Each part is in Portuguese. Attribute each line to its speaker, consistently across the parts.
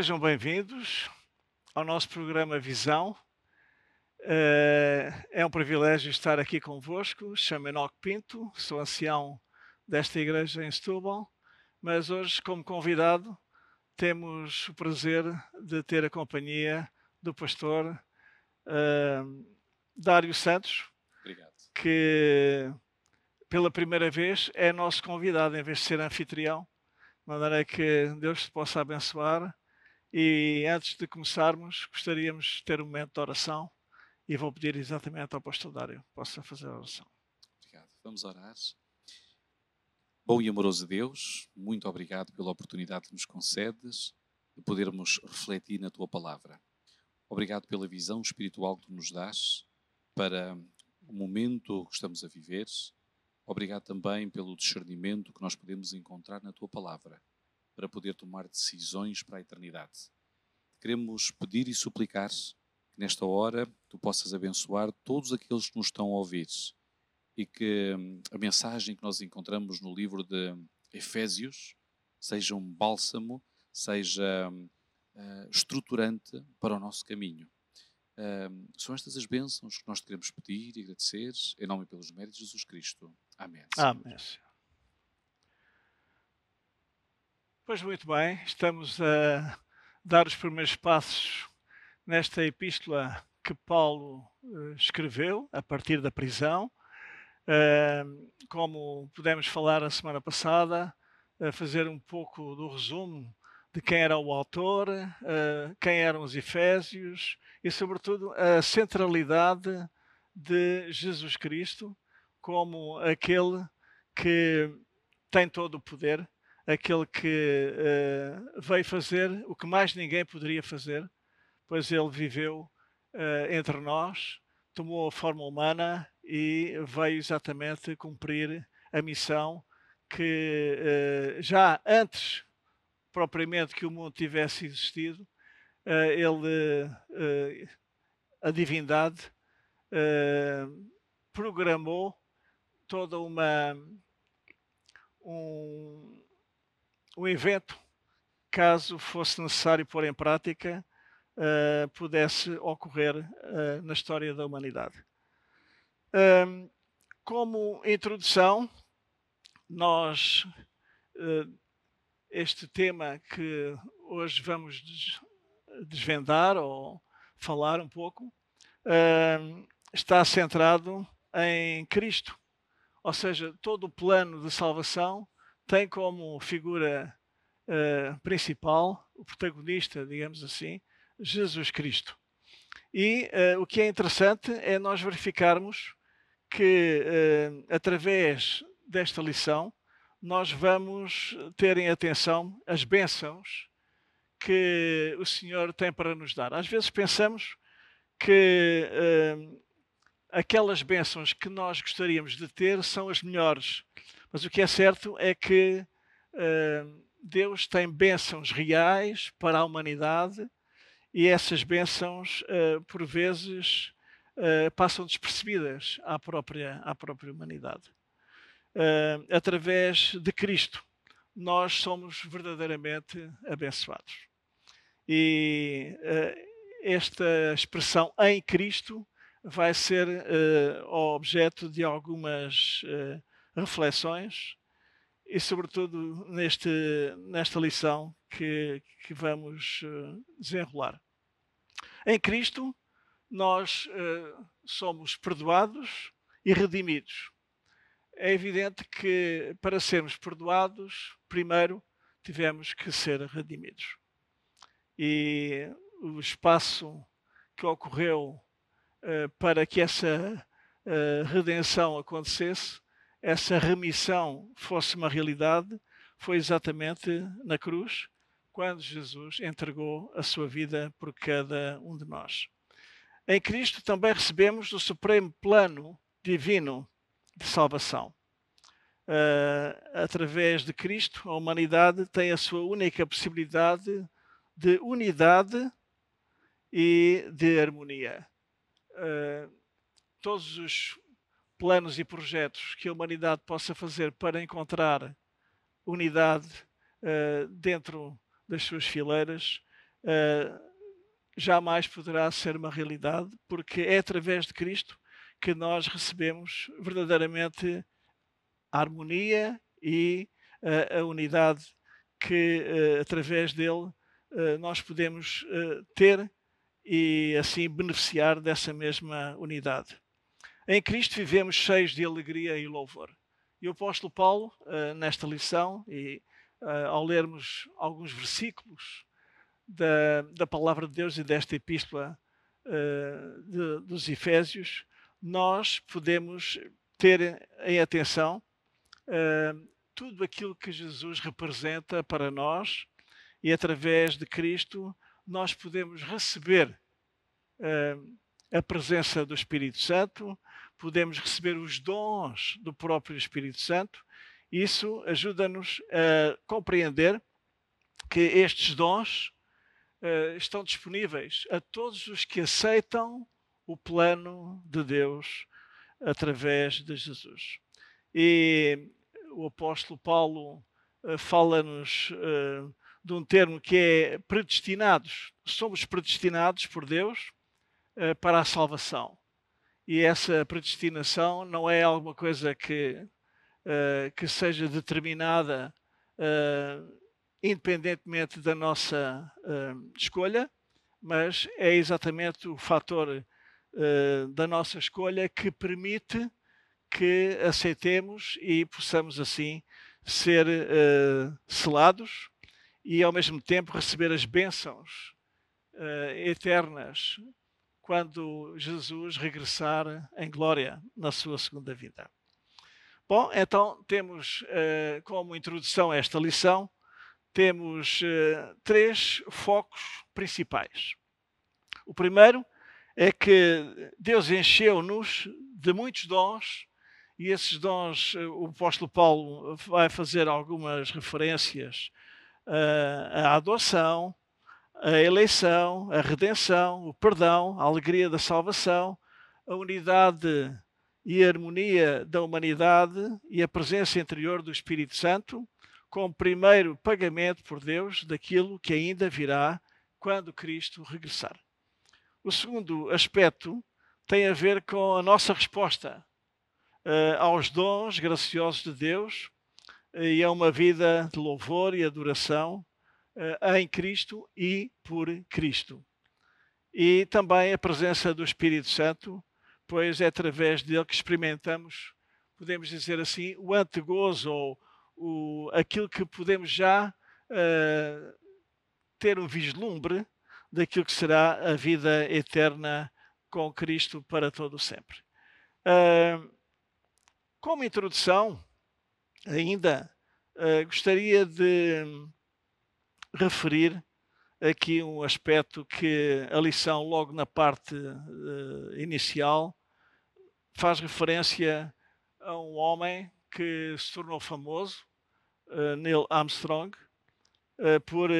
Speaker 1: Sejam bem-vindos ao nosso programa Visão. Eh, é um privilégio estar aqui convosco. Chamo-me Enoque Pinto, sou ancião desta igreja em Setúbal, mas hoje, como convidado, temos o prazer de ter a companhia do pastor uh, Dário Santos,
Speaker 2: Obrigado.
Speaker 1: que pela primeira vez é nosso convidado em vez de ser anfitrião. De maneira que Deus te possa abençoar. E antes de começarmos, gostaríamos de ter um momento de oração e vou pedir exatamente ao pastor Dário possa fazer a oração.
Speaker 2: Obrigado. Vamos orar. Bom e amoroso Deus, muito obrigado pela oportunidade que nos concedes de podermos refletir na tua palavra. Obrigado pela visão espiritual que tu nos dás para o momento que estamos a viver. Obrigado também pelo discernimento que nós podemos encontrar na tua palavra para poder tomar decisões para a eternidade. Queremos pedir e suplicar que nesta hora tu possas abençoar todos aqueles que nos estão a ouvir e que hum, a mensagem que nós encontramos no livro de Efésios seja um bálsamo, seja uh, estruturante para o nosso caminho. Uh, são estas as bênçãos que nós queremos pedir e agradecer, em nome e pelos méritos de Jesus Cristo. Amém.
Speaker 1: Amém. Pois muito bem, estamos a dar os primeiros passos nesta epístola que Paulo uh, escreveu a partir da prisão. Como pudemos falar a semana passada, fazer um pouco do resumo de quem era o autor, quem eram os Efésios e, sobretudo, a centralidade de Jesus Cristo como aquele que tem todo o poder, aquele que veio fazer o que mais ninguém poderia fazer, pois ele viveu entre nós, tomou a forma humana e veio exatamente cumprir a missão que uh, já antes propriamente que o mundo tivesse existido, uh, ele, uh, a divindade, programou toda uma um, um evento, caso fosse necessário pôr em prática, pudesse ocorrer na história da humanidade. Um, como introdução, nós, uh, este tema que hoje vamos desvendar ou falar um pouco, uh, está centrado em Cristo. Ou seja, todo o plano de salvação tem como figura uh, principal, o protagonista, digamos assim, Jesus Cristo. E uh, o que é interessante é nós verificarmos que, uh, através desta lição, nós vamos ter em atenção as bênçãos que o Senhor tem para nos dar. Às vezes pensamos que aquelas bênçãos que nós gostaríamos de ter são as melhores, mas o que é certo é que uh, Deus tem bênçãos reais para a humanidade e essas bênçãos, uh, por vezes, uh, passam despercebidas à própria, à própria humanidade. Uh, através de Cristo, nós somos verdadeiramente abençoados. E uh, esta expressão em Cristo vai ser objeto de algumas reflexões e, sobretudo, neste, nesta lição que, que vamos desenrolar. Em Cristo, nós uh, somos perdoados e redimidos. É evidente que para sermos perdoados, primeiro tivemos que ser redimidos. E o espaço que ocorreu uh, para que essa uh, redenção acontecesse, essa remissão fosse uma realidade, foi exatamente na cruz, quando Jesus entregou a sua vida por cada um de nós. Em Cristo também recebemos o supremo plano divino de salvação. Uh, através de Cristo, a humanidade tem a sua única possibilidade de unidade e de harmonia. Uh, todos os planos e projetos que a humanidade possa fazer para encontrar unidade uh, dentro das suas fileiras jamais poderá ser uma realidade, porque é através de Cristo que nós recebemos verdadeiramente a harmonia e uh, a unidade que, uh, através dele, uh, nós podemos ter e assim beneficiar dessa mesma unidade. Em Cristo vivemos cheios de alegria e louvor. E o apóstolo Paulo, nesta lição, e ao lermos alguns versículos da, da palavra de Deus e desta epístola de, dos Efésios, nós podemos ter em atenção tudo aquilo que Jesus representa para nós e através de Cristo nós podemos receber a presença do Espírito Santo, podemos receber os dons do próprio Espírito Santo. Isso ajuda-nos a compreender que estes dons uh, estão disponíveis a todos os que aceitam o plano de Deus através de Jesus. E o apóstolo Paulo uh, fala-nos uh, de um termo que é predestinados. Somos predestinados por Deus para a salvação. E essa predestinação não é alguma coisa que, que seja determinada independentemente da nossa escolha, mas é exatamente o fator uh, da nossa escolha que permite que aceitemos e possamos assim ser uh, selados e ao mesmo tempo receber as bênçãos uh, eternas quando Jesus regressar em glória na sua segunda vida. Bom, então temos uh, como introdução a esta lição, temos três focos principais. O primeiro é que Deus encheu-nos de muitos dons e esses dons, eh, o apóstolo Paulo vai fazer algumas referências à adoção, à eleição, à redenção, o perdão, a alegria da salvação, a unidade e a harmonia da humanidade e a presença interior do Espírito Santo, como primeiro pagamento por Deus daquilo que ainda virá quando Cristo regressar. O segundo aspecto tem a ver com a nossa resposta uh, aos dons graciosos de Deus uh, e a uma vida de louvor e adoração em Cristo e por Cristo. E também a presença do Espírito Santo, pois é através dele que experimentamos, podemos dizer assim, o antegozo ou o, aquilo que podemos já ter um vislumbre daquilo que será a vida eterna com Cristo para todo sempre. Uh, como introdução, ainda uh, gostaria de referir aqui um aspecto que a lição, logo na parte uh, inicial, faz referência a um homem que se tornou famoso, Neil Armstrong, eh, por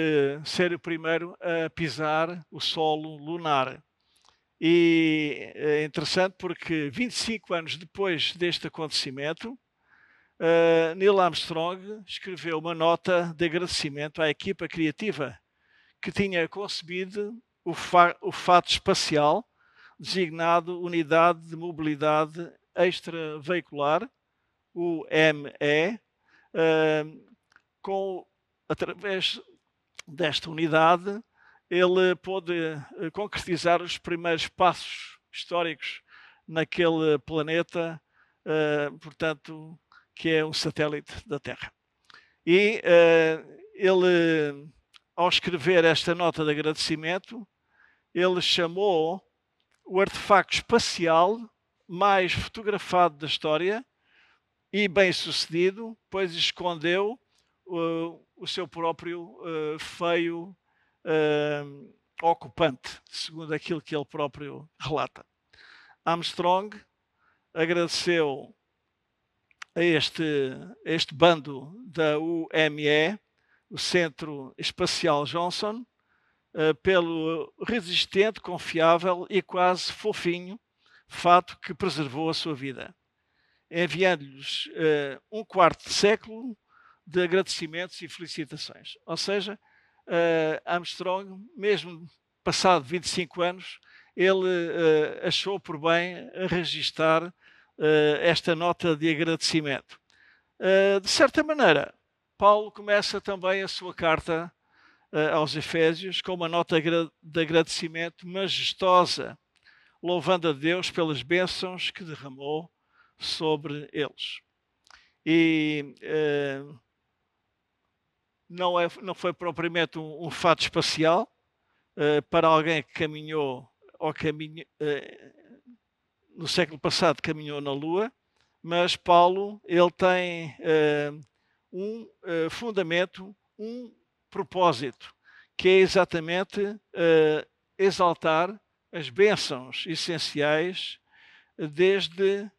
Speaker 1: ser o primeiro a pisar o solo lunar. E é interessante porque 25 anos depois deste acontecimento, uh, Neil Armstrong escreveu uma nota de agradecimento à equipa criativa que tinha concebido o, fa o fato espacial designado Unidade de Mobilidade Extraveicular, o ME, uh, com através desta unidade, ele pôde eh, concretizar os primeiros passos históricos naquele planeta, portanto, que é um satélite da Terra. E uh, ele, ao escrever esta nota de agradecimento, ele chamou o artefacto espacial mais fotografado da história e bem sucedido, pois escondeu uh, o seu próprio uh, feio uh, ocupante, segundo aquilo que ele próprio relata. Armstrong agradeceu a este, a este bando da UME, o Centro Espacial Johnson, uh, pelo resistente, confiável e quase fofinho fato que preservou a sua vida, enviando-lhes uh, um quarto de século de agradecimentos e felicitações. Ou seja, uh, Armstrong, mesmo passado 25 anos, ele achou por bem registar esta nota de agradecimento. de certa maneira, Paulo começa também a sua carta aos Efésios com uma nota de agradecimento majestosa, louvando a Deus pelas bênçãos que derramou sobre eles. E não, é, não foi propriamente um, um fato espacial para alguém que caminhou ou caminho, no século passado caminhou na Lua, mas Paulo ele tem uh, um fundamento, um propósito, que é exatamente exaltar as bênçãos essenciais desde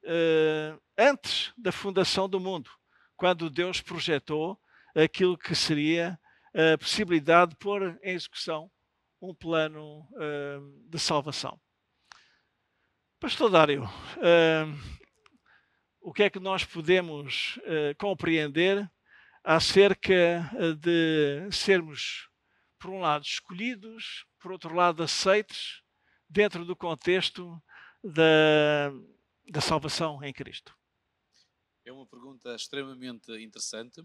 Speaker 1: antes da fundação do mundo, quando Deus projetou aquilo que seria a possibilidade de pôr em execução um plano uh, de salvação. Pastor Dário, uh, o que é que nós podemos uh, compreender acerca de sermos, por um lado, escolhidos, por outro lado, aceites dentro do contexto da, da salvação em Cristo?
Speaker 2: É uma pergunta extremamente interessante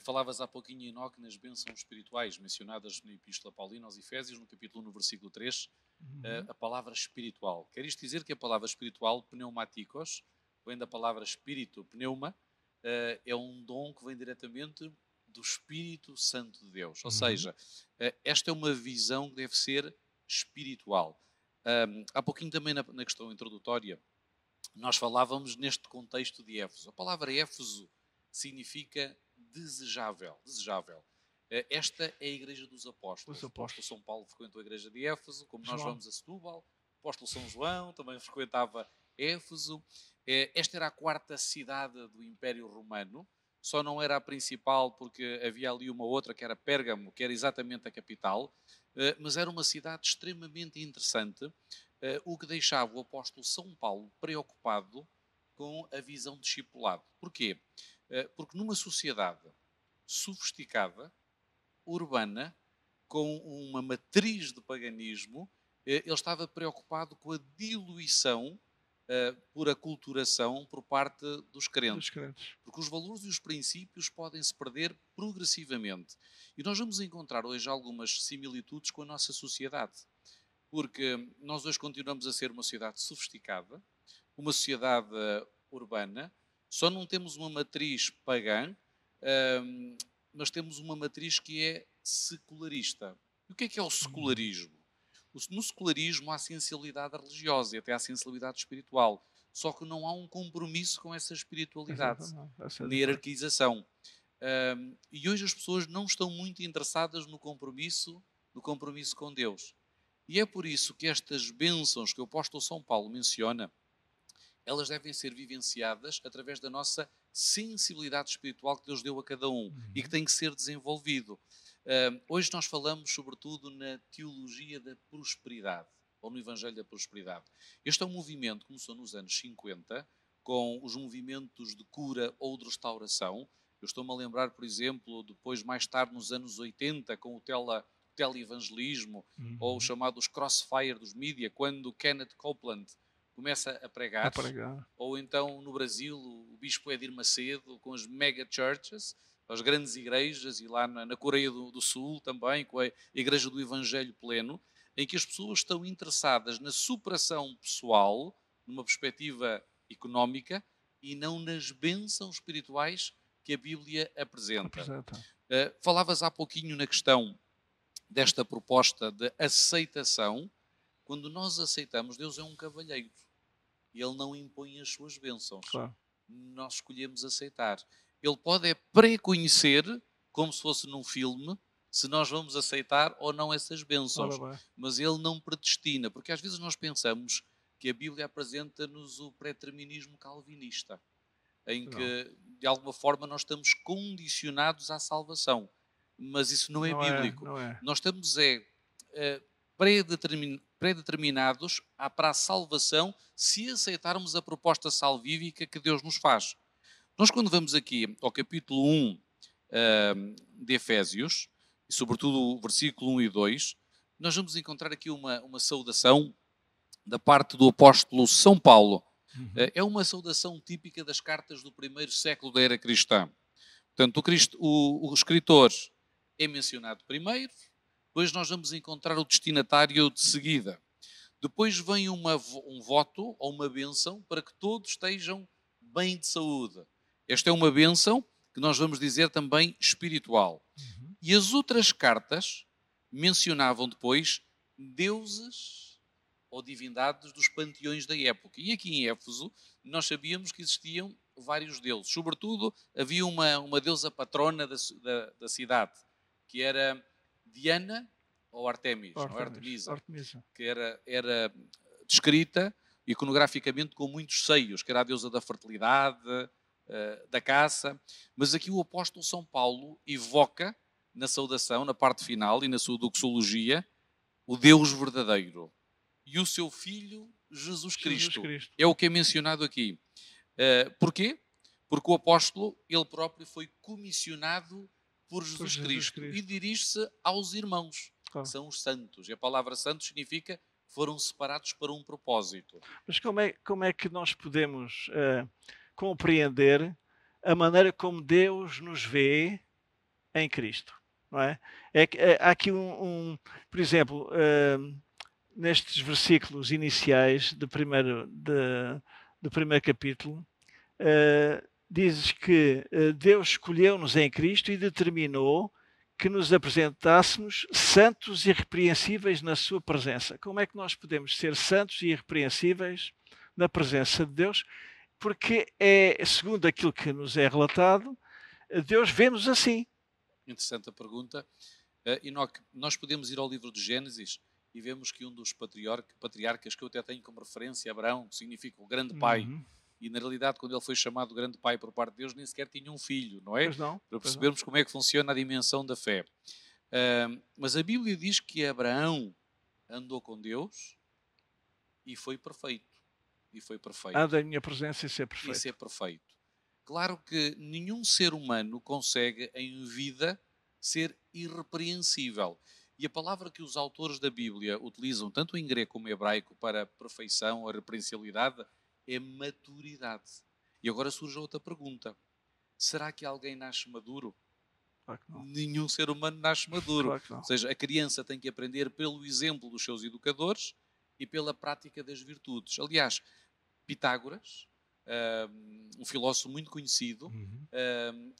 Speaker 2: e falavas há pouquinho, Enoque, nas bênçãos espirituais mencionadas na Epístola Paulina aos Efésios, no capítulo 1, no versículo 3, uhum. a, eh, a, palavra espiritual. Quer isto dizer que a palavra espiritual, pneumáticos, vem da palavra espírito, pneuma, uh, é um dom que vem diretamente do Espírito Santo de Deus. Ou uhum. seja, uh, esta é uma visão que deve ser espiritual. Um, há pouquinho também na, na questão introdutória, nós falávamos neste contexto de Éfeso. A palavra Éfeso significa desejável. desejável. Eh, esta é a Igreja dos Apóstolos. O apóstolo São Paulo frequentou a Igreja de Éfeso, como João. nós vamos a Setúbal. O apóstolo São João também frequentava Éfeso. Eh, esta era a quarta cidade do Império Romano. Só não era a principal porque havia ali uma outra que era Pérgamo, que era exatamente a capital. Eh, mas era uma cidade extremamente interessante, o que deixava o apóstolo São Paulo preocupado com a visão discipulado. Porquê? Eh, porque numa sociedade sofisticada, urbana, com uma matriz de paganismo, eh, ele estava preocupado com a diluição uh, por aculturação por parte dos crentes. dos crentes. Porque os valores e os princípios podem se perder progressivamente. E nós vamos encontrar hoje algumas similitudes com a nossa sociedade. Porque nós hoje continuamos a ser uma sociedade sofisticada, uma sociedade urbana, só não temos uma matriz pagã, um, mas temos uma matriz que é secularista. E o que é que é o secularismo? No secularismo há sensibilidade religiosa e até há sensibilidade espiritual. Só que não há um compromisso com essa espiritualidade, é na hierarquização. Um, e hoje as pessoas não estão muito interessadas no compromisso, no compromisso com Deus. E é por isso que estas bênçãos que o apóstolo São Paulo menciona, elas devem ser vivenciadas através da nossa sensibilidade espiritual que Deus deu a cada um uhum. e que tem que ser desenvolvido. Uh, hoje nós falamos sobretudo na teologia da prosperidade, ou no Evangelho da Prosperidade. Este é um movimento que começou nos anos 50, com os movimentos de cura ou de restauração. Eu estou-me a lembrar, por exemplo, depois, mais tarde, nos anos 80, com o tele, teleevangelismo, uhum. ou os chamados crossfire dos mídia, quando Kenneth Copeland começa a pregar, a pregar, ou então no Brasil o bispo Edir Macedo com as mega churches, as grandes igrejas, e lá na, na Coreia do, do, Sul também, com a Igreja do Evangelho Pleno, em que as pessoas estão interessadas na superação pessoal, numa perspectiva económica, e não nas bênçãos espirituais que a Bíblia apresenta. apresenta. Uh, falavas há pouquinho na questão desta proposta de aceitação. Quando nós aceitamos, Deus é um cavalheiro ele não impõe as suas bênçãos. Claro. Nós escolhemos aceitar. Ele pode é preconhecer, como se fosse num filme, se nós vamos aceitar ou não essas bênçãos. Mas ele não predestina, porque às vezes nós pensamos que a Bíblia apresenta-nos o preterminismo calvinista, em não. que de alguma forma nós estamos condicionados à salvação. Mas isso não é não é, bíblico. É, não é. Nós estamos é, predetermin, predeterminados para a salvação se aceitarmos a proposta salvífica que Deus nos faz. Nós, quando vamos aqui ao capítulo 1 uh, de Efésios, e sobretudo o versículo 1 e 2, nós vamos encontrar aqui uma, uma saudação da parte do apóstolo São Paulo. Uhum. Eh, é uma saudação típica das cartas do primeiro século da era cristã. Portanto, o, Cristo, o, o escritor é mencionado primeiro, depois nós vamos encontrar o destinatário de seguida. Depois vem uma, um voto ou uma benção para que todos estejam bem de saúde. Esta é uma benção que nós vamos dizer também espiritual. Uhum. E as outras cartas mencionavam depois deuses ou divindades dos panteões da época. E aqui em Éfeso nós sabíamos que existiam vários deuses. Sobretudo havia uma, uma deusa patrona da, da, da cidade, que era Diana ou Artemis, Artemis, ou Artemisa, Artemisa, que era, era descrita iconograficamente com muitos seios, que era a deusa da fertilidade, uh, da caça. Mas aqui o apóstolo São Paulo evoca na saudação, na parte final e na sua doxologia, o Deus verdadeiro e o seu Filho Jesus Cristo. Jesus Cristo. É o que é mencionado aqui. Uh, porquê? Porque o apóstolo, ele próprio, foi comissionado por Jesus, por Jesus Cristo, Cristo, e dirige-se aos irmãos, que são os santos. E a palavra santo significa foram separados para um propósito.
Speaker 1: Mas como é, como é que nós podemos uh, compreender a maneira como Deus nos vê em Cristo? Não é? é, é há aqui um, um por exemplo, uh, nestes versículos iniciais do primeiro, de, do primeiro capítulo, uh, dizes que uh, Deus escolheu-nos em Cristo e determinou que nos apresentássemos santos e irrepreensíveis na Sua presença. Como é que nós podemos ser santos e irrepreensíveis na presença de Deus? Porque é, segundo aquilo que nos é relatado, Deus vê-nos assim.
Speaker 2: Interessante a pergunta. Uh, Enoque, nós podemos ir ao livro de Gênesis e vemos que um dos patriarcas, que eu até tenho como referência, Abraão, que significa o grande pai, uhum. E na realidade, quando ele foi chamado grande pai por parte de Deus, nem sequer tinha um filho, não é?
Speaker 1: Pois não,
Speaker 2: Para percebermos como é que funciona a dimensão da fé. Uh, mas a Bíblia diz que Abraão andou com Deus e foi perfeito. E foi perfeito.
Speaker 1: Anda em minha presença e ser perfeito.
Speaker 2: E ser perfeito. Claro que nenhum ser humano consegue, em vida, ser irrepreensível. E a palavra que os autores da Bíblia utilizam, tanto em grego como em hebraico, para perfeição, a repreensabilidade, é maturidade. E agora surge outra pergunta: será que alguém nasce maduro?
Speaker 1: Claro
Speaker 2: Nenhum ser humano nasce maduro.
Speaker 1: Claro
Speaker 2: Ou seja, a criança tem que aprender pelo exemplo dos seus educadores e pela prática das virtudes. Aliás, Pitágoras, um filósofo muito conhecido, uhum.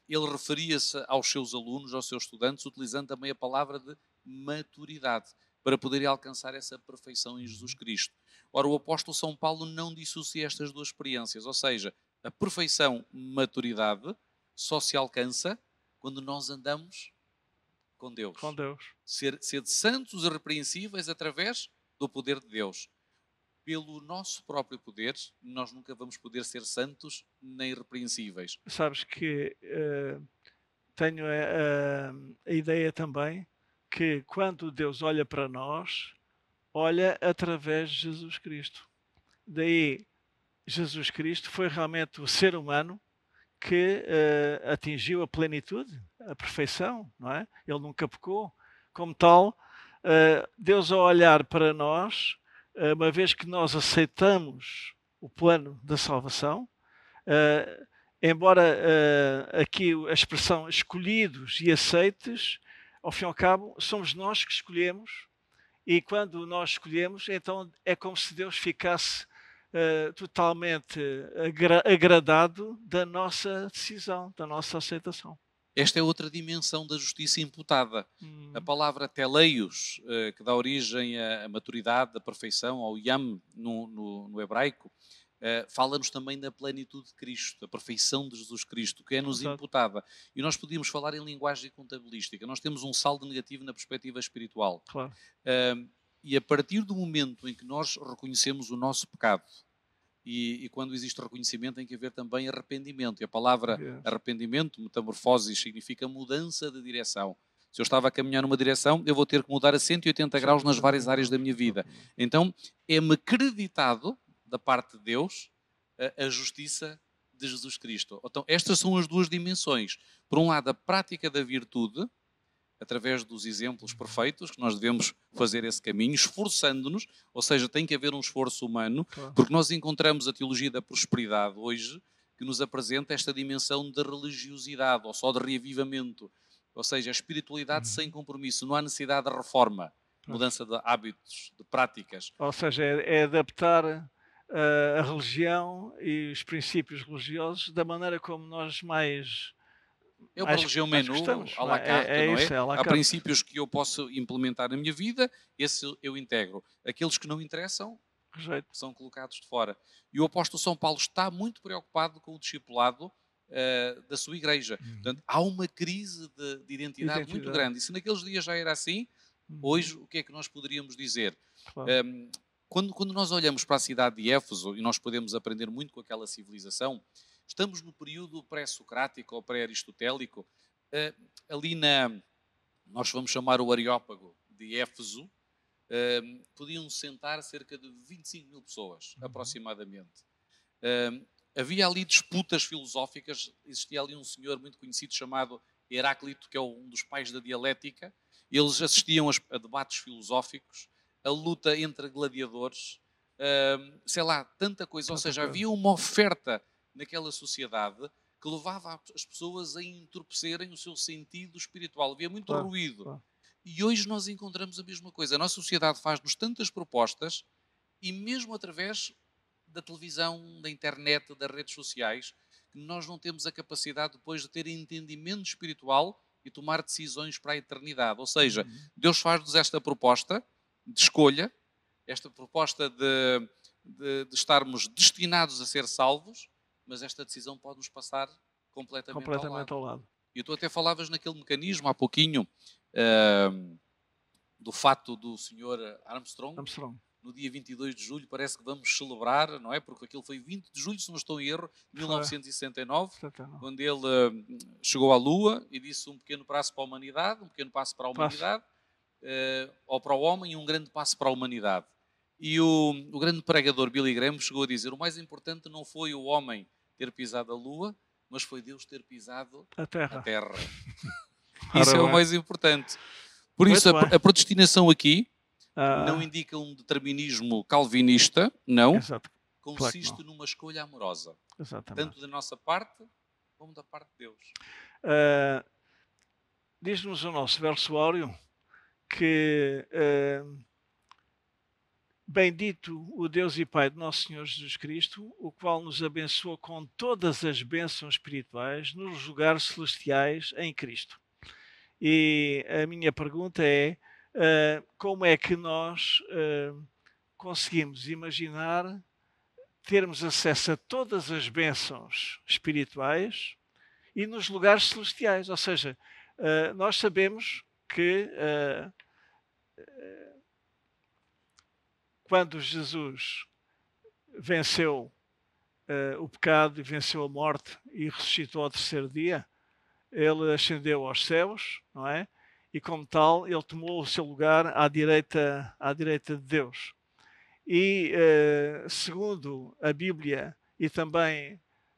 Speaker 2: ele referia-se aos seus alunos, aos seus estudantes, utilizando também a palavra de maturidade, para poderem alcançar essa perfeição em Jesus Cristo. Ora, o apóstolo São Paulo não dissocia estas duas experiências, ou seja, a perfeição, maturidade, só se alcança quando nós andamos com Deus.
Speaker 1: Com Deus.
Speaker 2: Ser, ser santos e repreensíveis através do poder de Deus. Pelo nosso próprio poder, nós nunca vamos poder ser santos nem repreensíveis.
Speaker 1: Sabes que uh, tenho a, a, a ideia também que quando Deus olha para nós, olha através de Jesus Cristo. Daí, Jesus Cristo foi realmente o ser humano que uh, atingiu a plenitude, a perfeição, não é? Ele nunca pecou. Como tal, uh, Deus ao olhar para nós, uh, uma vez que nós aceitamos o plano da salvação, embora aqui a expressão escolhidos e aceites ao fim e ao cabo, somos nós que escolhemos, e quando nós escolhemos, então é como se Deus ficasse uh, totalmente agra agradado da nossa decisão, da nossa aceitação.
Speaker 2: Esta é outra dimensão da justiça imputada. Hum. A palavra teleios, uh, que dá origem à maturidade, à perfeição, ao yam no, no, no hebraico, fala-nos também da plenitude de Cristo, da perfeição de Jesus Cristo, que é-nos imputada. E nós podíamos falar em linguagem contabilística. Nós temos um saldo negativo na perspectiva espiritual.
Speaker 1: Claro.
Speaker 2: Uh, e a partir do momento em que nós reconhecemos o nosso pecado, e, e, quando existe reconhecimento tem que haver também arrependimento. E a palavra arrependimento, metamorfose, significa mudança de direção. Se eu estava a caminhar numa direção, eu vou ter que mudar a 180 graus nas várias áreas da minha vida. Então, é-me creditado da parte de Deus a, a justiça de Jesus Cristo. Então, estas são as duas dimensões. Por um lado, a prática da virtude, através dos exemplos perfeitos, que nós devemos fazer esse caminho, esforçando-nos, ou seja, tem que haver um esforço humano, porque nós encontramos a teologia da prosperidade hoje que nos apresenta esta dimensão de religiosidade ou só de reavivamento, ou seja, a espiritualidade uhum. sem compromisso, não há necessidade de reforma, mudança de hábitos, de práticas.
Speaker 1: Ou seja, é, é adaptar a religião e os princípios religiosos da maneira como nós mais
Speaker 2: é uma religião menu, à la é? carte, é, é, não é? Isso, é Há princípios que eu posso implementar na minha vida, esse eu integro. Aqueles que não interessam, Rejeito. são colocados de fora. E o apóstolo São Paulo está muito preocupado com o discipulado uh, da sua igreja. Uhum. Portanto, há uma crise de, de identidade, identidade, muito grande. E se naqueles dias já era assim, uhum. hoje o que é que nós poderíamos dizer? Claro. Um, quando, quando nós olhamos para a cidade de Éfeso, e nós podemos aprender muito com aquela civilização, Estamos no período pré-socrático ou pré-aristotélico. Uh, ali na. Nós vamos chamar o Areópago de Éfeso. Uh, podiam sentar cerca de 25 mil pessoas, uhum. aproximadamente. Uh, havia ali disputas filosóficas. Existia ali um senhor muito conhecido chamado Heráclito, que é um dos pais da dialética. Eles assistiam a, debates filosóficos, a luta entre gladiadores, sei lá, tanta coisa. Ou seja, havia uma oferta naquela sociedade que levava as pessoas a entorpecerem o seu sentido espiritual. Havia muito claro, ruído. Claro. E hoje nós encontramos a mesma coisa. A nossa sociedade faz-nos tantas propostas e mesmo através da televisão, da internet, das redes sociais, que nós não temos a capacidade depois de ter entendimento espiritual e tomar decisões para a eternidade. Ou seja, uhum. Deus faz-nos esta proposta de escolha, esta proposta de, de, de estarmos destinados a ser salvos, mas esta decisão pode nos passar completamente, completamente ao, lado. ao lado. E tu até falavas naquele mecanismo há pouquinho uh, do fato do senhor Armstrong,
Speaker 1: Armstrong,
Speaker 2: no dia 22 de julho, parece que vamos celebrar, não é? Porque aquilo foi 20 de julho, se não estou em erro, de 1969, quando ele uh, chegou à Lua e disse um pequeno passo para a humanidade, um pequeno passo para a humanidade, uh, ou para o homem e um grande passo para a humanidade. E o, o grande pregador Billy Graham chegou a dizer: o mais importante não foi o homem ter pisado a lua, mas foi Deus ter pisado
Speaker 1: a terra.
Speaker 2: A terra. isso é o mais importante. Por Muito isso, a, a, predestinação aqui ah. não indica um determinismo calvinista, não. Exato. Consiste claro não. numa escolha amorosa. Exatamente. Tanto da nossa parte como da parte de Deus.
Speaker 1: Uh, Diz-nos o nosso verso áureo que uh, Bendito o Deus e Pai de nosso Senhor Jesus Cristo, o qual nos abençoa com todas as bênçãos espirituais nos lugares celestiais em Cristo. E a minha pergunta é: uh, como é que nós uh, conseguimos imaginar termos acesso a todas as bênçãos espirituais e nos lugares celestiais? Ou seja, nós sabemos que quando Jesus venceu uh, o pecado e venceu a morte e ressuscitou ao terceiro dia, ele ascendeu aos céus, não é? E como tal, ele tomou o seu lugar à direita, à direita de Deus. E uh, segundo a Bíblia e também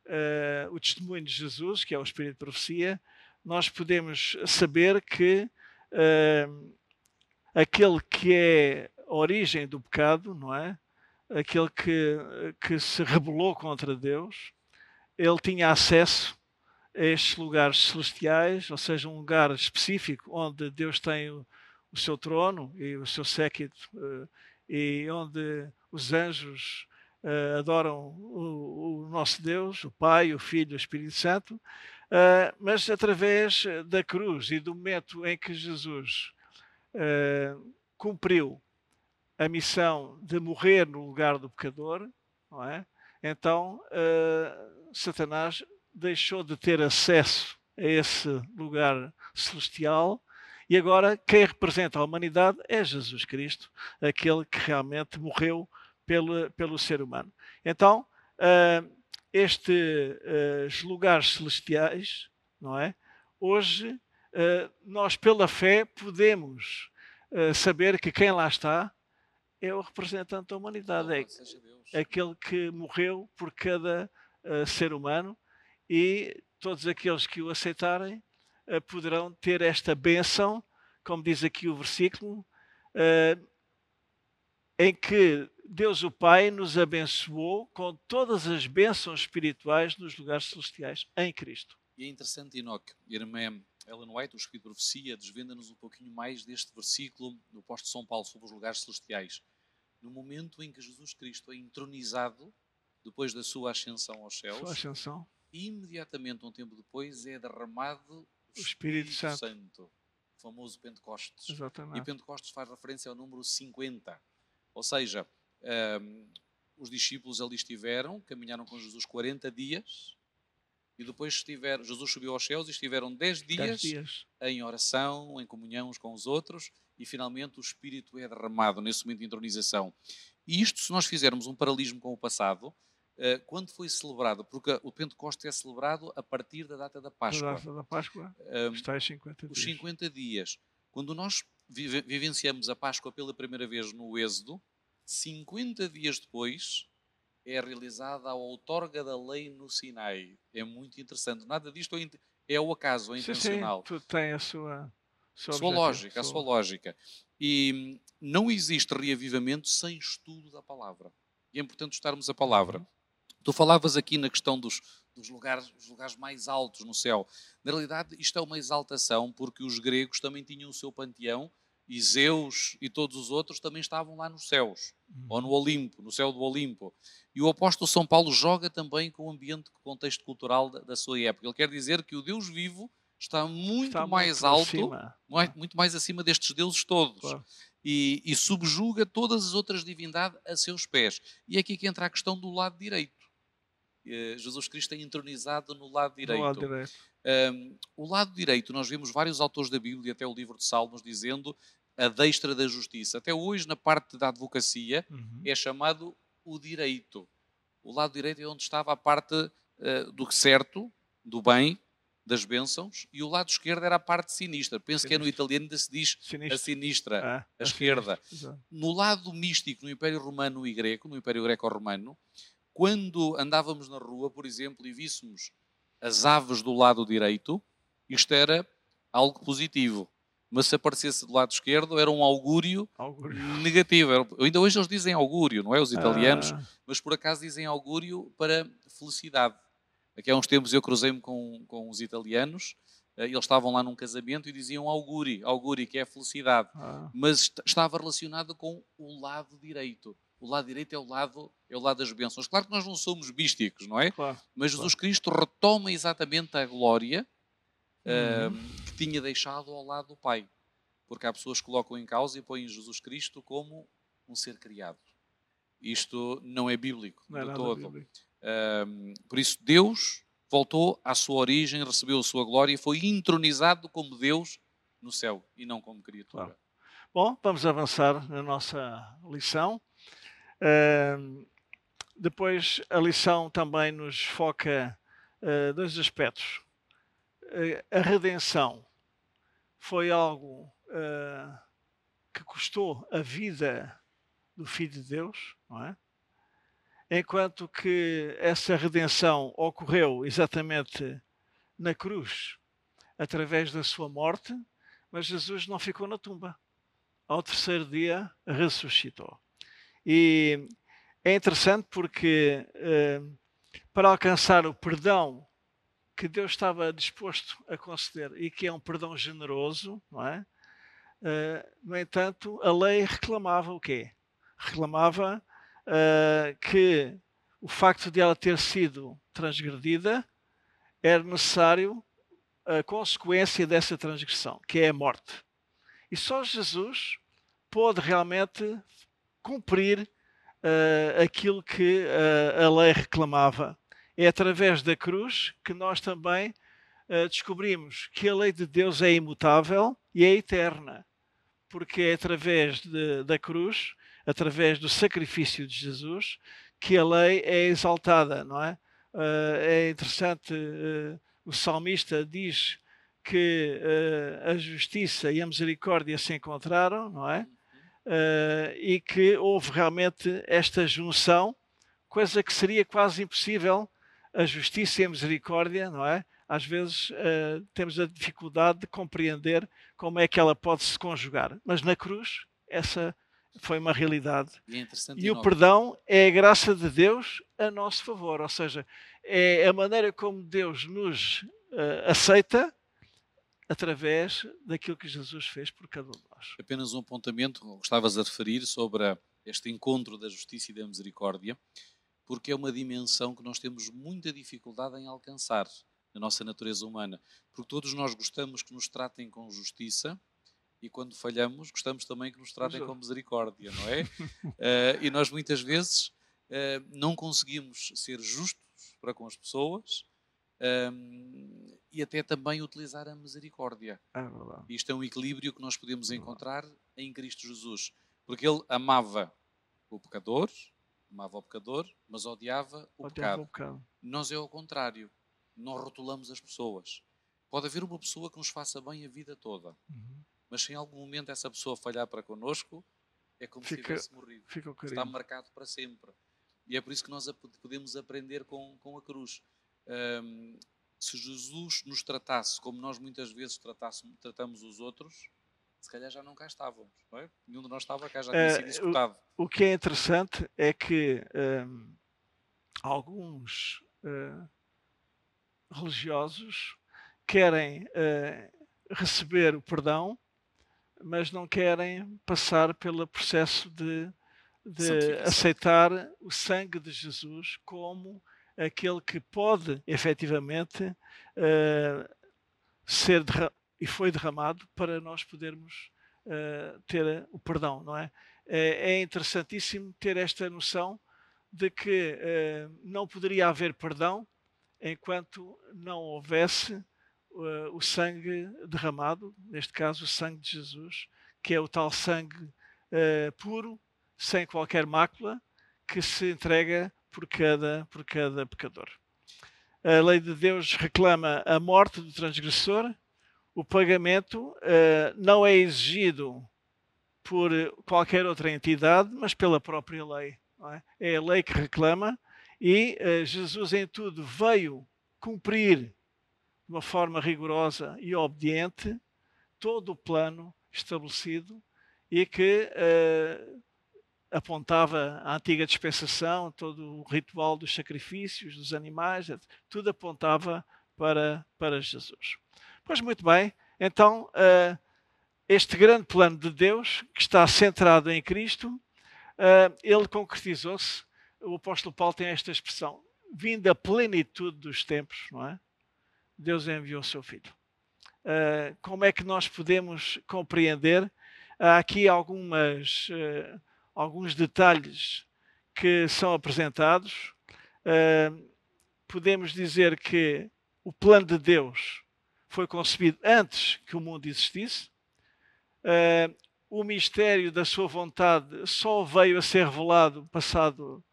Speaker 1: uh, o testemunho de Jesus, que é o Espírito de Profecia, nós podemos saber que aquele que é a origem do pecado, não é? Aquele que, que se rebelou contra Deus, ele tinha acesso a estes lugares celestiais, ou seja, um lugar específico onde Deus tem o, o seu trono e o seu séquito, uh, e onde os anjos uh, adoram o, o, nosso Deus, o Pai, o Filho o Espírito Santo, uh, mas através da cruz e do momento em que Jesus cumpriu a missão de morrer no lugar do pecador, não é? Então uh, Satanás deixou de ter acesso a esse lugar celestial e agora quem representa a humanidade é Jesus Cristo, aquele que realmente morreu pelo, pelo ser humano. Então, uh, estes uh, lugares celestiais, não é? Hoje, uh, nós pela fé podemos saber que quem lá está é o representante da humanidade, é, aquele que morreu por cada uh, ser humano e todos aqueles que o aceitarem uh, poderão ter esta bênção como diz aqui o versículo, uh, em que Deus o Pai nos abençoou com todas as bênçãos espirituais nos lugares celestiais em Cristo.
Speaker 2: E é interessante, Enoque, irmã Ellen White, o Espírito de Profecia, desvenda-nos um pouquinho mais deste versículo do apóstolo São Paulo sobre os lugares celestiais. No momento em que Jesus Cristo é entronizado, depois da sua ascensão aos céus,
Speaker 1: sua ascensão.
Speaker 2: imediatamente, um tempo depois, é derramado o,
Speaker 1: o Espírito, Espírito Santo.
Speaker 2: Santo. o famoso Pentecostes.
Speaker 1: Exatamente.
Speaker 2: E Pentecostes faz referência ao número 50. Ou seja, um, os discípulos ali estiveram, caminharam com Jesus 40 dias, e depois estiveram, Jesus subiu aos céus e estiveram 10 dias,
Speaker 1: dias,
Speaker 2: em oração, em comunhão uns com os outros, e finalmente o Espírito é derramado nesse momento de entronização. E isto, se nós fizermos um paralelismo com o passado, eh, quando foi celebrado, porque o Pentecostes é celebrado a partir da data da Páscoa.
Speaker 1: A data da Páscoa um, está 50
Speaker 2: dias. Os 50 dias. Quando nós vivenciamos a Páscoa pela primeira vez no Êxodo, 50 dias depois é realizada a outorga da lei no Sinai. É muito interessante. Nada disto é o acaso, é intencional.
Speaker 1: Sim, sim. tem a sua,
Speaker 2: sua, sua lógica, a sua lógica. E não existe reavivamento sem estudo da palavra. E é importante estarmos a palavra. Uhum. Tu falavas aqui na questão dos, dos lugares, lugares mais altos no céu. Na realidade, isto é uma exaltação porque os gregos também tinham o seu panteão e Zeus e todos os outros também estavam lá nos céus, uhum. ou no Olimpo, no céu do Olimpo. E o apóstolo São Paulo joga também com o ambiente, com o contexto cultural da, da, sua época. Ele quer dizer que o Deus vivo está muito está mais alto, muito, muito, mais acima destes deuses todos. Claro. E, e, subjuga todas as outras divindades a seus pés. E é aqui que entra a questão do lado direito. Uh, Jesus Cristo é entronizado no lado direito. No
Speaker 1: lado direito.
Speaker 2: Um, o lado direito, nós vemos vários autores da Bíblia, até o livro de Salmos, dizendo a destra da justiça. Até hoje, na parte da advocacia, uhum. é chamado o direito. O lado direito é onde estava a parte uh, do certo, do bem, das bênçãos, e o lado esquerdo era a parte sinistra. Penso sinistra. que é no italiano ainda se diz sinistra. a sinistra, ah, a, a esquerda. No lado místico, no Império Romano e Greco, no Império Greco-Romano, quando andávamos na rua, por exemplo, e víssemos as aves do lado direito, isto era algo positivo mas se aparecesse do lado esquerdo era um augúrio, augúrio. negativo. Ainda hoje eles dizem augúrio, não é? Os italianos, ah. mas por acaso dizem augúrio para felicidade. Aqui há uns tempos eu cruzei-me com, com os italianos, eh, eles estavam lá num casamento e diziam auguri, auguri, que é felicidade, ah. mas estava relacionado com o lado direito. O lado direito é o lado, é o lado das bênçãos. Claro que nós não somos místicos, não é?
Speaker 1: Claro,
Speaker 2: mas Jesus claro. Cristo retoma exatamente a glória uhum. que tinha deixado ao lado do Pai. Porque há pessoas que colocam em causa e põem Jesus Cristo como um ser criado. Isto não é bíblico
Speaker 1: não é
Speaker 2: de todo.
Speaker 1: Bíblico.
Speaker 2: por isso, Deus voltou à sua origem, recebeu a sua glória e foi entronizado como Deus no céu e não como criatura. Claro.
Speaker 1: Bom, vamos avançar na nossa lição. Uh, depois, a lição também nos foca uh, dois aspectos. Eh, a redenção foi algo uh, que custou a vida do Filho de Deus, não é? Enquanto que essa redenção ocorreu exatamente na cruz, através da sua morte, mas Jesus não ficou na tumba. Ao terceiro dia ressuscitou. E é interessante porque uh, para alcançar o perdão que Deus estava disposto a conceder e que é um perdão generoso, não é? Uh, no entanto, a lei reclamava o quê? Reclamava uh, que o facto de ela ter sido transgredida era necessário a consequência dessa transgressão, que é a morte. E só Jesus pôde realmente cumprir uh, aquilo que a lei reclamava é através da cruz que nós também uh, descobrimos que a lei de Deus é imutável e é eterna, porque é através de, da cruz, através do sacrifício de Jesus, que a lei é exaltada, não é? Uh, é interessante, uh, o salmista diz que a justiça e a misericórdia se encontraram, não é? e que houve realmente esta junção, coisa que seria quase impossível a justiça e a misericórdia, não é? às vezes uh, temos a dificuldade de compreender como é que ela pode se conjugar. Mas na cruz, essa foi uma realidade.
Speaker 2: E, é
Speaker 1: e o perdão é a graça de Deus a nosso favor, ou seja, é a maneira como Deus nos uh, aceita através daquilo que Jesus fez por cada um de nós.
Speaker 2: Apenas um apontamento, gostavas a referir sobre este encontro da justiça e da misericórdia, porque é uma dimensão que nós temos muita dificuldade em alcançar na nossa natureza humana, porque todos nós gostamos que nos tratem com justiça, e quando falhamos, gostamos também que nos tratem com misericórdia, não é? uh, e nós muitas vezes uh, não conseguimos ser justos para com as pessoas um, e até também utilizar a misericórdia.
Speaker 1: É
Speaker 2: Isto é um equilíbrio que nós podemos é encontrar em Cristo Jesus, porque ele amava o pecador, amava o pecador, mas odiava o, odiava pecado. o pecado. Nós é o contrário. Nós rotulamos as pessoas. Pode haver uma pessoa que nos faça bem a vida toda. Uhum mas se em algum momento essa pessoa falhar para connosco, é como fica, se tivesse morrido. Está marcado para sempre. E é por isso que nós podemos aprender com, com a cruz. Um, se Jesus nos tratasse como nós muitas vezes tratamos os outros, se calhar já não cá estávamos, não é? Nenhum de nós estava cá, já tinha sido executado.
Speaker 1: O, o, que é interessante é que um, alguns uh, religiosos querem uh, receber o perdão mas não querem passar pelo processo de, de aceitar o sangue de Jesus como aquele que pode efetivamente uh, ser e foi derramado para nós podermos uh, ter o perdão, não é? É, é interessantíssimo ter esta noção de que uh, não poderia haver perdão enquanto não houvesse uh, o sangue derramado, neste caso o sangue de Jesus, que é o tal sangue puro, sem qualquer mácula, que se entrega por cada, por cada pecador. A lei de Deus reclama a morte do transgressor, o pagamento uh, não é exigido por qualquer outra entidade, mas pela própria lei. É? é? a lei que reclama e uh, Jesus, em tudo, veio cumprir de uma forma rigorosa e obediente todo o plano estabelecido e que uh, apontava a antiga dispensação, todo o ritual dos sacrifícios, dos animais, tudo apontava para, para Jesus. Pois muito bem, então uh, este grande plano de Deus, que está centrado em Cristo, uh, ele concretizou-se. O apóstolo Paulo tem esta expressão: vindo a plenitude dos tempos, não é? Deus enviou o seu Filho. Uh, como é que nós podemos compreender? Há aqui algumas, alguns detalhes que são apresentados. Podemos dizer que o plano de Deus foi concebido antes que o mundo existisse. o mistério da sua vontade só veio a ser revelado passado,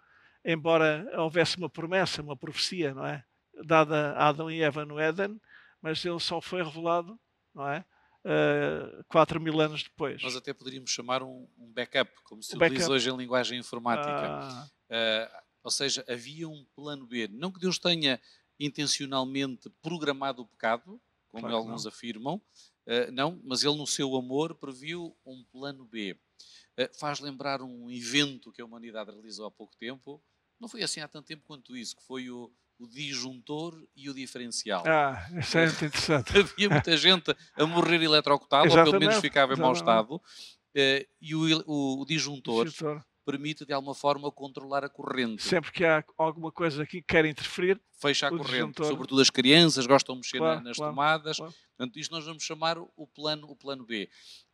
Speaker 1: embora houvesse uma promessa, uma profecia, não é? dada a Adão e Eva no Éden, mas ele só foi revelado, não é? Uh, 4 mil anos depois.
Speaker 2: Nós até poderíamos chamar um, um backup, como se utiliza hoje em linguagem informática. Ah. Uh, ou seja, havia um plano B. Não que Deus tenha intencionalmente programado o pecado, como claro alguns não. afirmam, uh, não, mas ele, no seu amor, previu um plano B. Uh, faz lembrar um evento que a humanidade realizou há pouco tempo, não foi assim há tanto tempo quanto isso, que foi o, o disjuntor e o diferencial.
Speaker 1: Ah, isso é muito interessante.
Speaker 2: Havia muita gente a morrer eletrocutado, ou pelo menos ficava em mau estado, eh, e o, o, o disjuntor, disjuntor, permite de alguma forma controlar a corrente.
Speaker 1: Sempre que há alguma coisa aqui que quer interferir,
Speaker 2: fecha a corrente. Disjuntor... Sobretudo as crianças gostam de mexer claro, nas claro, tomadas. Claro. Portanto, isto nós vamos chamar o plano, o plano B.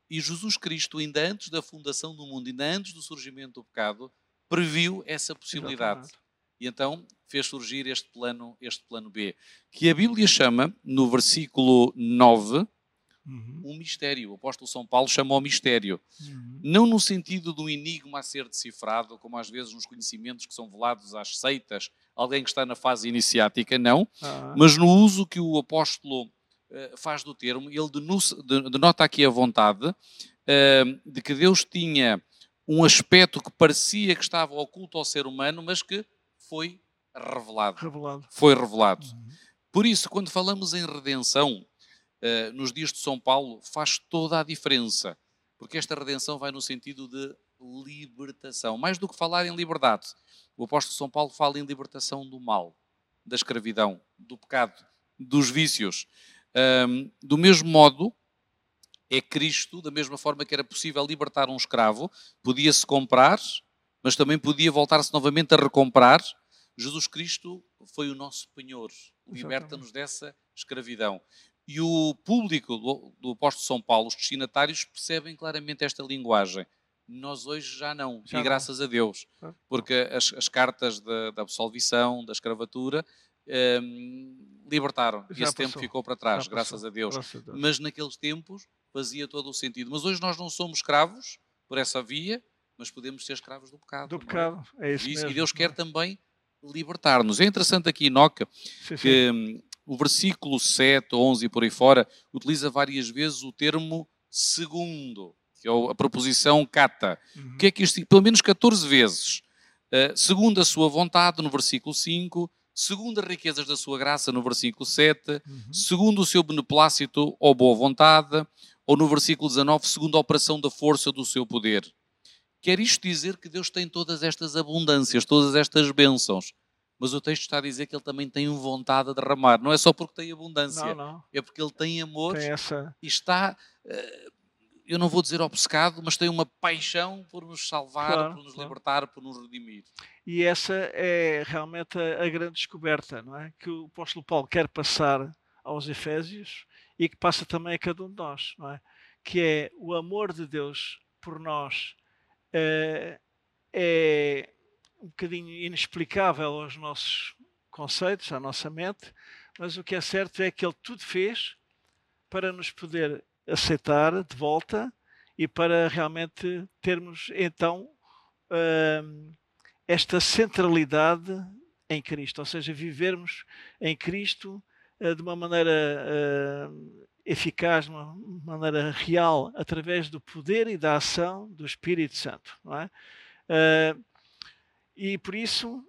Speaker 2: E Jesus Cristo, ainda antes da fundação do mundo, ainda antes do surgimento do pecado, previu essa possibilidade. Exatamente. E então fez surgir este plano, este plano B, que a Bíblia chama, no versículo 9, uhum. um mistério. O apóstolo São Paulo chama o mistério. Uhum. Não no sentido de um enigma a ser decifrado, como às vezes nos conhecimentos que são velados às seitas, alguém que está na fase iniciática, não, uhum. mas no uso que o apóstolo uh, faz do termo, ele denota aqui a vontade uh, de que Deus tinha um aspecto que parecia que estava oculto ao ser humano, mas que foi revelado.
Speaker 1: revelado.
Speaker 2: Foi revelado. Uhum. Por isso, quando falamos em redenção, uh, nos dias de São Paulo, faz toda a diferença, porque esta redenção vai no sentido de libertação. Mais do que falar em liberdade, o apóstolo São Paulo fala em libertação do mal, da escravidão, do pecado, dos vícios. Um, do mesmo modo, é Cristo, da mesma forma que era possível libertar um escravo, podia-se comprar, mas também podia voltar-se novamente a recomprar. Jesus Cristo foi o nosso penhor, liberta-nos dessa escravidão. E o público do, do apóstolo São Paulo, os destinatários, percebem claramente esta linguagem. Nós hoje já não, já e graças não. a Deus, porque as, as cartas da, da, absolvição, da escravatura, um, libertaram. Já e esse passou. tempo ficou para trás, graças a, Deus. graças a Deus. Mas naqueles tempos fazia todo o sentido. Mas hoje nós não somos escravos por essa via, mas podemos ser escravos do pecado.
Speaker 1: Do é? pecado, é, é isso, mesmo.
Speaker 2: E Deus quer também libertar-nos. É interessante aqui, Noca, que hum, o versículo 7, 11 e por aí fora utiliza várias vezes o termo segundo que é a proposição cata. Uhum. O que é que isto Pelo menos 14 vezes. Uh, segundo a sua vontade, no versículo 5, segundo as riquezas da sua graça, no versículo 7, uhum. segundo o seu beneplácito ou boa vontade, ou no versículo 19, segundo a operação da força do seu poder. Quer isto dizer que Deus tem todas estas abundâncias, todas estas bênçãos, mas o texto está a dizer que ele também tem vontade de derramar. Não é só porque tem abundância,
Speaker 1: não, não.
Speaker 2: é porque ele tem amor
Speaker 1: tem essa...
Speaker 2: e está uh, eu não vou dizer obcecado, mas tem uma paixão por nos salvar, claro, por nos claro. libertar, por nos redimir.
Speaker 1: E essa é realmente a, a, grande descoberta, não é? Que o apóstolo Paulo quer passar aos Efésios e que passa também a cada um de nós, não é? Que é o amor de Deus por nós é, é um bocadinho inexplicável aos nossos conceitos, à nossa mente, mas o que é certo é que ele tudo fez para nos poder aceitar de volta e para realmente termos então uh, esta centralidade em Cristo, ou seja, vivermos em Cristo uh, de uma maneira uh, eficaz, de uma maneira real, através do poder e da ação do Espírito Santo. Não é? E por isso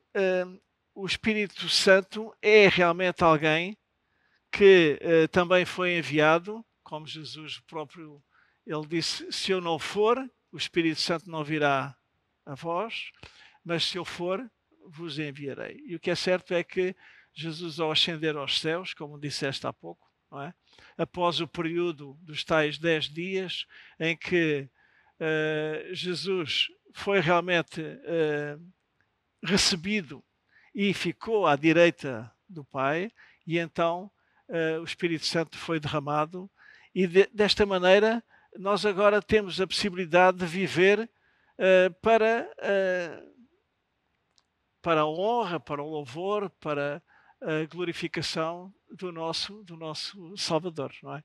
Speaker 1: o Espírito Santo é realmente alguém que também foi enviado como Jesus próprio, ele disse: Se eu não for, o Espírito Santo não virá a vós, mas se eu for, vos enviarei. E o que é certo é que Jesus, ao ascender aos céus, como disseste há pouco, é? após o período dos tais dez dias em que uh, Jesus foi realmente uh, recebido e ficou à direita do Pai, e então uh, o Espírito Santo foi derramado e de, desta maneira, nós agora temos a possibilidade de viver uh, para, uh, para a honra, para o louvor, para a glorificação do nosso, do nosso Salvador. Não é?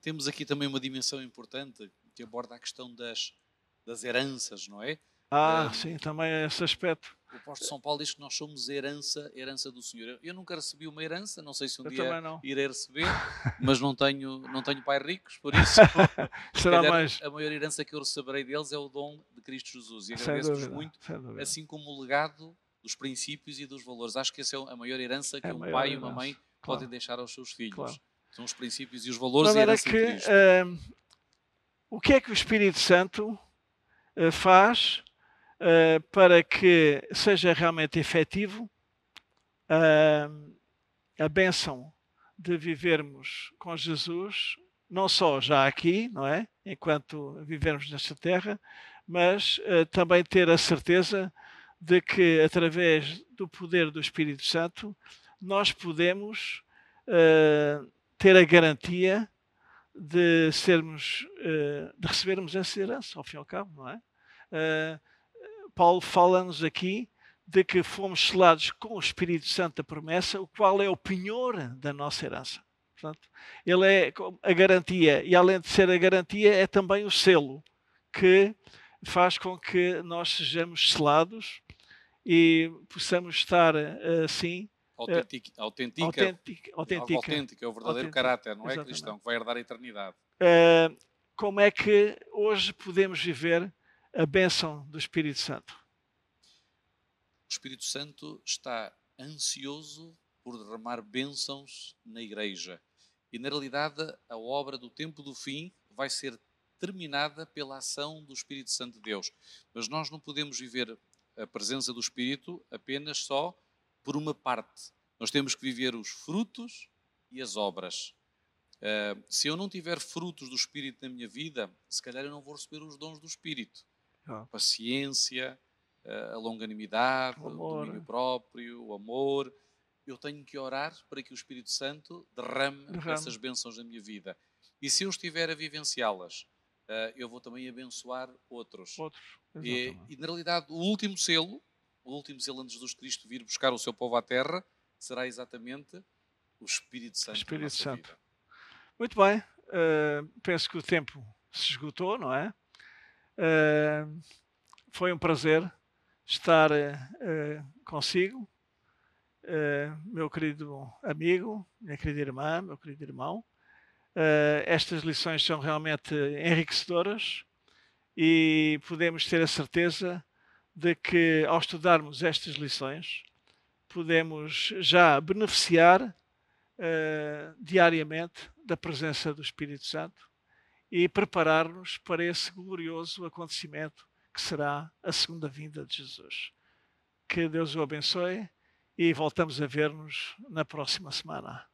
Speaker 2: Temos aqui também uma dimensão importante que aborda a questão das, das heranças, não é?
Speaker 1: Ah, um, sim, também é esse aspecto.
Speaker 2: O apóstolo São Paulo diz que nós somos herança, herança do Senhor. Eu nunca recebi uma herança, não sei se um
Speaker 1: Eu
Speaker 2: dia irei receber, mas não tenho, não tenho pai ricos, por isso
Speaker 1: será mais.
Speaker 2: A maior herança que eu receberei deles é o dom de Cristo Jesus. E agradeço-vos muito, assim como o legado dos princípios e dos valores. Acho que essa é a maior herança que é um pai e uma mãe claro. podem deixar aos seus filhos. Claro. São os princípios e os valores e a herança que, de Cristo. Uh,
Speaker 1: o que é que o Espírito Santo faz uh, para que seja realmente efetivo uh, a bênção de vivermos com Jesus, não só já aqui, não é? Enquanto vivermos nesta terra, mas uh, também ter a certeza de que através do poder do Espírito Santo nós podemos ter a garantia de sermos, de recebermos essa herança, ao fim e ao cabo, não é? Paulo fala-nos aqui de que fomos selados com o Espírito Santo da promessa, o qual é o penhor da nossa herança. Portanto, ele é a garantia, e além de ser a garantia, é também o selo que faz com que nós sejamos selados e possamos estar assim.
Speaker 2: Autêntica, autêntica, autêntica, autêntica, é o verdadeiro caráter, não é exatamente. cristão, que vai herdar a eternidade.
Speaker 1: Uh, como é que hoje podemos viver a bênção do Espírito Santo?
Speaker 2: O Espírito Santo está ansioso por derramar bênçãos na igreja. E na realidade, a obra do tempo do fim vai ser terminada pela ação do Espírito Santo de Deus. Mas nós não podemos viver a presença do Espírito apenas só por uma parte. Nós temos que viver os frutos e as obras. Uh, se eu não tiver frutos do Espírito na minha vida, se calhar eu não vou receber os dons do Espírito. Ah. Paciência, uh, a longanimidade, o, o domínio próprio, o amor. Eu tenho que orar para que o Espírito Santo derrame, derrame. essas bênçãos na minha vida. E se eu estiver a vivenciá-las, uh, eu vou também abençoar outros.
Speaker 1: Outros.
Speaker 2: E, e, na realidade, o último selo, o último selo antes de Cristo vir buscar o seu povo à terra, será exatamente o Espírito Santo.
Speaker 1: Espírito Santo. Vida. Muito bem. Uh, penso que o tempo se esgotou, não é? Uh, foi um prazer estar uh, consigo, meu querido amigo, minha querida irmã, meu querido irmão. estas lições são realmente enriquecedoras e podemos ter a certeza de que, ao estudarmos estas lições, podemos já beneficiar uh, diariamente da presença do Espírito Santo e preparar-nos para esse glorioso acontecimento que será a segunda vinda de Jesus. Que Deus o abençoe e voltamos a ver-nos na próxima semana.